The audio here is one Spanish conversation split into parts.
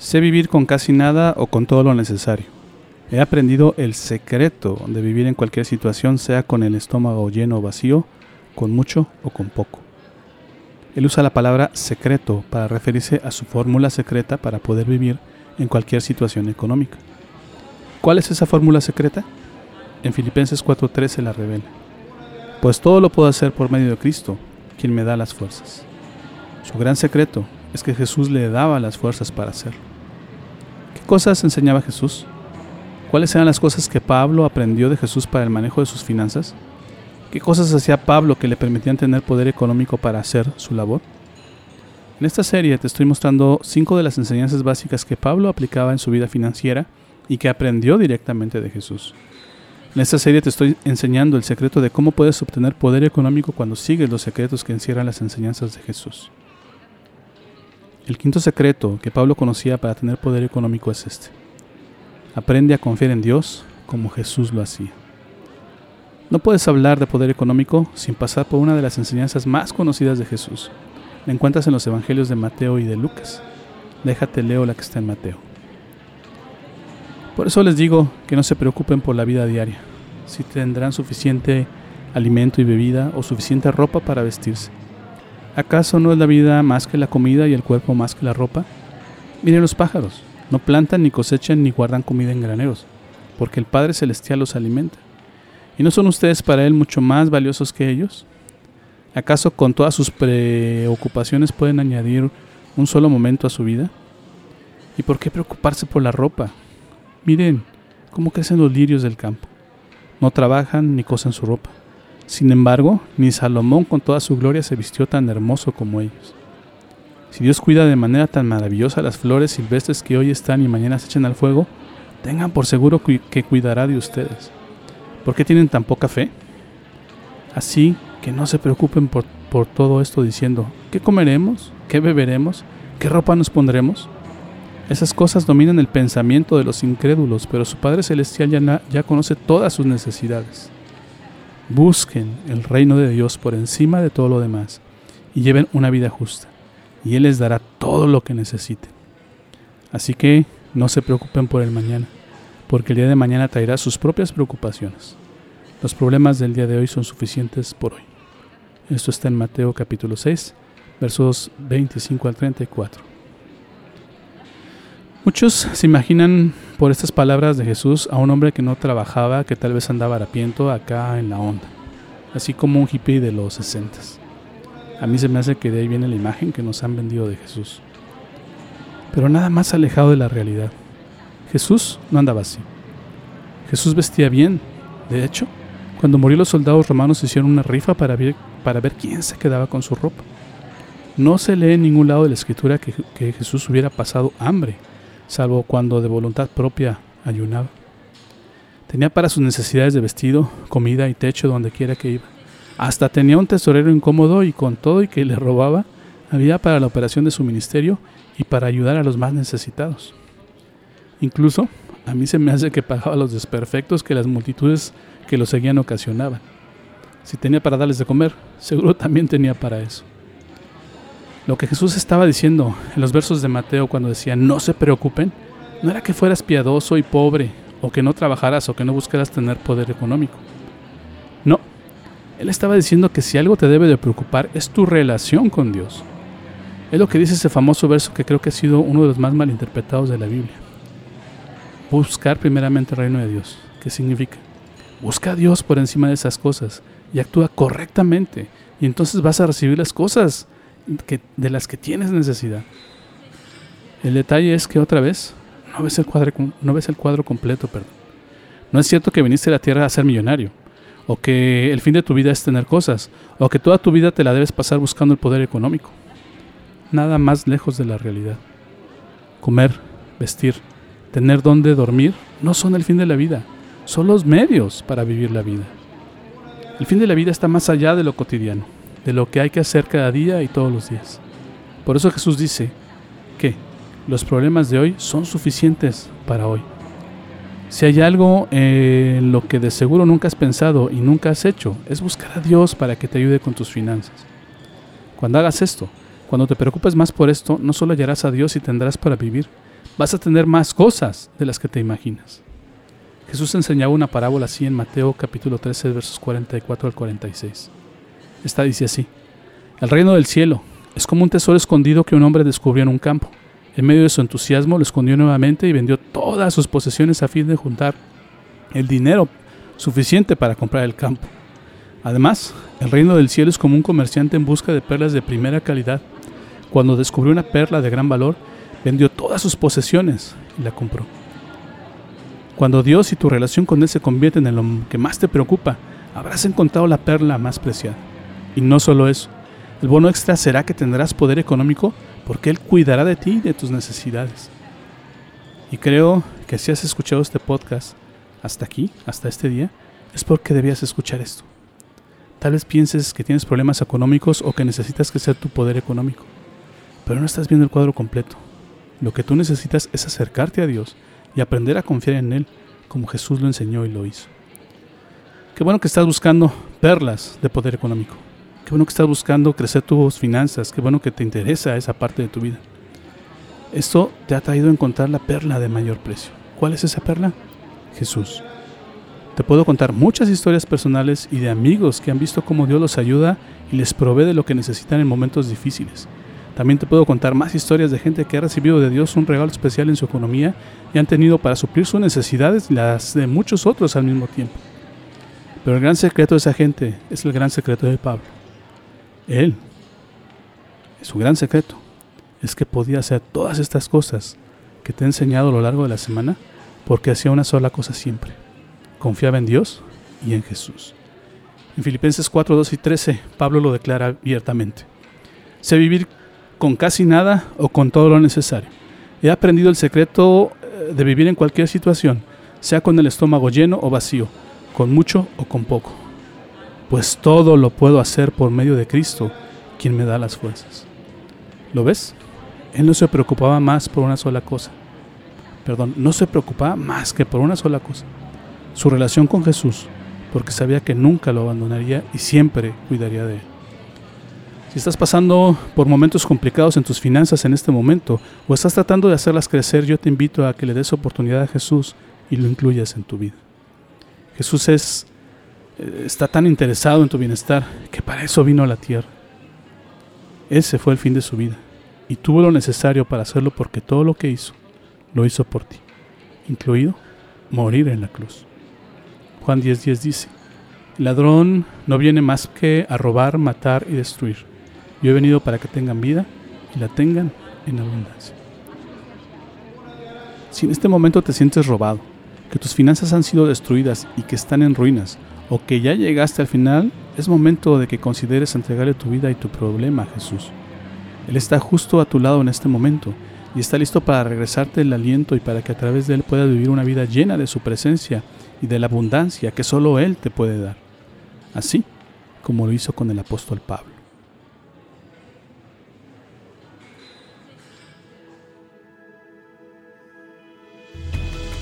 sé vivir con casi nada o con todo lo necesario. He aprendido el secreto de vivir en cualquier situación, sea con el estómago lleno o vacío, con mucho o con poco. Él usa la palabra secreto para referirse a su fórmula secreta para poder vivir en cualquier situación económica. ¿Cuál es esa fórmula secreta? En Filipenses 4:13 se la revela. Pues todo lo puedo hacer por medio de Cristo, quien me da las fuerzas. Su gran secreto es que Jesús le daba las fuerzas para hacerlo. ¿Qué cosas enseñaba Jesús? ¿Cuáles eran las cosas que Pablo aprendió de Jesús para el manejo de sus finanzas? ¿Qué cosas hacía Pablo que le permitían tener poder económico para hacer su labor? En esta serie te estoy mostrando cinco de las enseñanzas básicas que Pablo aplicaba en su vida financiera y que aprendió directamente de Jesús. En esta serie te estoy enseñando el secreto de cómo puedes obtener poder económico cuando sigues los secretos que encierran las enseñanzas de Jesús. El quinto secreto que Pablo conocía para tener poder económico es este. Aprende a confiar en Dios como Jesús lo hacía. No puedes hablar de poder económico sin pasar por una de las enseñanzas más conocidas de Jesús. La encuentras en los evangelios de Mateo y de Lucas. Déjate leo la que está en Mateo. Por eso les digo que no se preocupen por la vida diaria, si tendrán suficiente alimento y bebida o suficiente ropa para vestirse. ¿Acaso no es la vida más que la comida y el cuerpo más que la ropa? Miren los pájaros, no plantan ni cosechan ni guardan comida en graneros, porque el Padre Celestial los alimenta. ¿Y no son ustedes para Él mucho más valiosos que ellos? ¿Acaso con todas sus preocupaciones pueden añadir un solo momento a su vida? ¿Y por qué preocuparse por la ropa? Miren cómo crecen los lirios del campo. No trabajan ni cosen su ropa. Sin embargo, ni Salomón con toda su gloria se vistió tan hermoso como ellos. Si Dios cuida de manera tan maravillosa las flores silvestres que hoy están y mañana se echan al fuego, tengan por seguro que cuidará de ustedes. ¿Por qué tienen tan poca fe? Así que no se preocupen por, por todo esto diciendo, ¿qué comeremos? ¿Qué beberemos? ¿Qué ropa nos pondremos? Esas cosas dominan el pensamiento de los incrédulos, pero su Padre Celestial ya, ya conoce todas sus necesidades. Busquen el reino de Dios por encima de todo lo demás y lleven una vida justa, y Él les dará todo lo que necesiten. Así que no se preocupen por el mañana, porque el día de mañana traerá sus propias preocupaciones. Los problemas del día de hoy son suficientes por hoy. Esto está en Mateo capítulo 6, versos 25 al 34. Muchos se imaginan por estas palabras de Jesús a un hombre que no trabajaba, que tal vez andaba harapiento acá en la onda, así como un hippie de los 60. A mí se me hace que de ahí viene la imagen que nos han vendido de Jesús. Pero nada más alejado de la realidad. Jesús no andaba así. Jesús vestía bien. De hecho, cuando murió los soldados romanos hicieron una rifa para ver, para ver quién se quedaba con su ropa. No se lee en ningún lado de la escritura que, que Jesús hubiera pasado hambre salvo cuando de voluntad propia ayunaba. Tenía para sus necesidades de vestido, comida y techo donde quiera que iba. Hasta tenía un tesorero incómodo y con todo y que le robaba, había para la operación de su ministerio y para ayudar a los más necesitados. Incluso a mí se me hace que pagaba los desperfectos que las multitudes que lo seguían ocasionaban. Si tenía para darles de comer, seguro también tenía para eso. Lo que Jesús estaba diciendo en los versos de Mateo cuando decía no se preocupen, no era que fueras piadoso y pobre, o que no trabajaras o que no buscaras tener poder económico. No, Él estaba diciendo que si algo te debe de preocupar es tu relación con Dios. Es lo que dice ese famoso verso que creo que ha sido uno de los más malinterpretados de la Biblia. Buscar primeramente el reino de Dios. ¿Qué significa? Busca a Dios por encima de esas cosas y actúa correctamente y entonces vas a recibir las cosas de las que tienes necesidad. El detalle es que otra vez no ves el cuadro, no ves el cuadro completo, perdón. No es cierto que viniste a la tierra a ser millonario, o que el fin de tu vida es tener cosas, o que toda tu vida te la debes pasar buscando el poder económico. Nada más lejos de la realidad. Comer, vestir, tener dónde dormir, no son el fin de la vida, son los medios para vivir la vida. El fin de la vida está más allá de lo cotidiano, de lo que hay que hacer cada día y todos los días. Por eso Jesús dice que los problemas de hoy son suficientes para hoy. Si hay algo en lo que de seguro nunca has pensado y nunca has hecho, es buscar a Dios para que te ayude con tus finanzas. Cuando hagas esto, cuando te preocupes más por esto, no solo hallarás a Dios y tendrás para vivir, vas a tener más cosas de las que te imaginas. Jesús enseñaba una parábola así en Mateo capítulo 13 versos 44 al 46. Esta dice así, el reino del cielo es como un tesoro escondido que un hombre descubrió en un campo. En medio de su entusiasmo lo escondió nuevamente y vendió todas sus posesiones a fin de juntar el dinero suficiente para comprar el campo. Además, el reino del cielo es como un comerciante en busca de perlas de primera calidad. Cuando descubrió una perla de gran valor, vendió todas sus posesiones y la compró. Cuando Dios y tu relación con Él se convierten en lo que más te preocupa, habrás encontrado la perla más preciada. Y no solo eso, el bono extra será que tendrás poder económico porque Él cuidará de ti y de tus necesidades. Y creo que si has escuchado este podcast hasta aquí, hasta este día, es porque debías escuchar esto. Tal vez pienses que tienes problemas económicos o que necesitas crecer tu poder económico, pero no estás viendo el cuadro completo. Lo que tú necesitas es acercarte a Dios y aprender a confiar en Él como Jesús lo enseñó y lo hizo. Qué bueno que estás buscando perlas de poder económico. Qué bueno que estás buscando crecer tus finanzas. Qué bueno que te interesa esa parte de tu vida. Esto te ha traído a encontrar la perla de mayor precio. ¿Cuál es esa perla? Jesús. Te puedo contar muchas historias personales y de amigos que han visto cómo Dios los ayuda y les provee de lo que necesitan en momentos difíciles. También te puedo contar más historias de gente que ha recibido de Dios un regalo especial en su economía y han tenido para suplir sus necesidades las de muchos otros al mismo tiempo. Pero el gran secreto de esa gente es el gran secreto de Pablo. Él, su gran secreto, es que podía hacer todas estas cosas que te he enseñado a lo largo de la semana porque hacía una sola cosa siempre. Confiaba en Dios y en Jesús. En Filipenses 4, 2 y 13, Pablo lo declara abiertamente. Sé vivir con casi nada o con todo lo necesario. He aprendido el secreto eh, de vivir en cualquier situación, sea con el estómago lleno o vacío, con mucho o con poco pues todo lo puedo hacer por medio de Cristo, quien me da las fuerzas. ¿Lo ves? Él no se preocupaba más por una sola cosa. Perdón, no se preocupaba más que por una sola cosa. Su relación con Jesús, porque sabía que nunca lo abandonaría y siempre cuidaría de él. Si estás pasando por momentos complicados en tus finanzas en este momento o estás tratando de hacerlas crecer, yo te invito a que le des oportunidad a Jesús y lo incluyas en tu vida. Jesús es está tan interesado en tu bienestar que para eso vino a la tierra. Ese fue el fin de su vida y tuvo lo necesario para hacerlo porque todo lo que hizo lo hizo por ti, incluido morir en la cruz. Juan 10:10 dice, el ladrón no viene más que a robar, matar y destruir. Yo he venido para que tengan vida y la tengan en abundancia. Si en este momento te sientes robado, que tus finanzas han sido destruidas y que están en ruinas, o que ya llegaste al final, es momento de que consideres entregarle tu vida y tu problema a Jesús. Él está justo a tu lado en este momento y está listo para regresarte el aliento y para que a través de Él puedas vivir una vida llena de su presencia y de la abundancia que solo Él te puede dar. Así como lo hizo con el apóstol Pablo.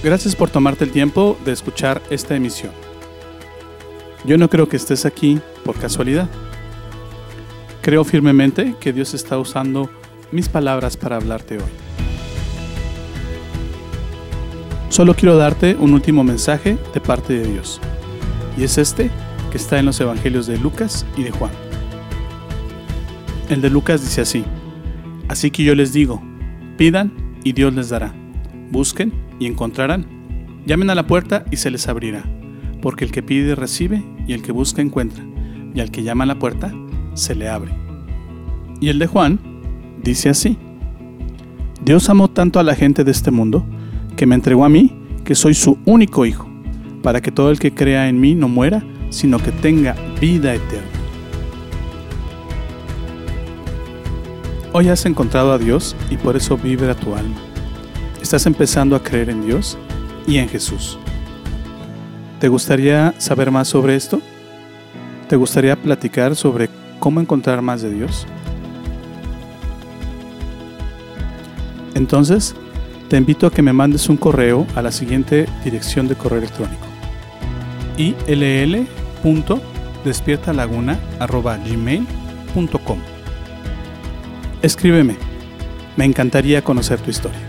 Gracias por tomarte el tiempo de escuchar esta emisión. Yo no creo que estés aquí por casualidad. Creo firmemente que Dios está usando mis palabras para hablarte hoy. Solo quiero darte un último mensaje de parte de Dios. Y es este que está en los Evangelios de Lucas y de Juan. El de Lucas dice así. Así que yo les digo, pidan y Dios les dará. Busquen y encontrarán. Llamen a la puerta y se les abrirá porque el que pide recibe y el que busca encuentra, y al que llama a la puerta se le abre. Y el de Juan dice así, Dios amó tanto a la gente de este mundo, que me entregó a mí, que soy su único hijo, para que todo el que crea en mí no muera, sino que tenga vida eterna. Hoy has encontrado a Dios y por eso vibra tu alma. estás empezando a creer en Dios y en Jesús. ¿Te gustaría saber más sobre esto? ¿Te gustaría platicar sobre cómo encontrar más de Dios? Entonces, te invito a que me mandes un correo a la siguiente dirección de correo electrónico ill.despiertalaguna.gmail.com Escríbeme, me encantaría conocer tu historia.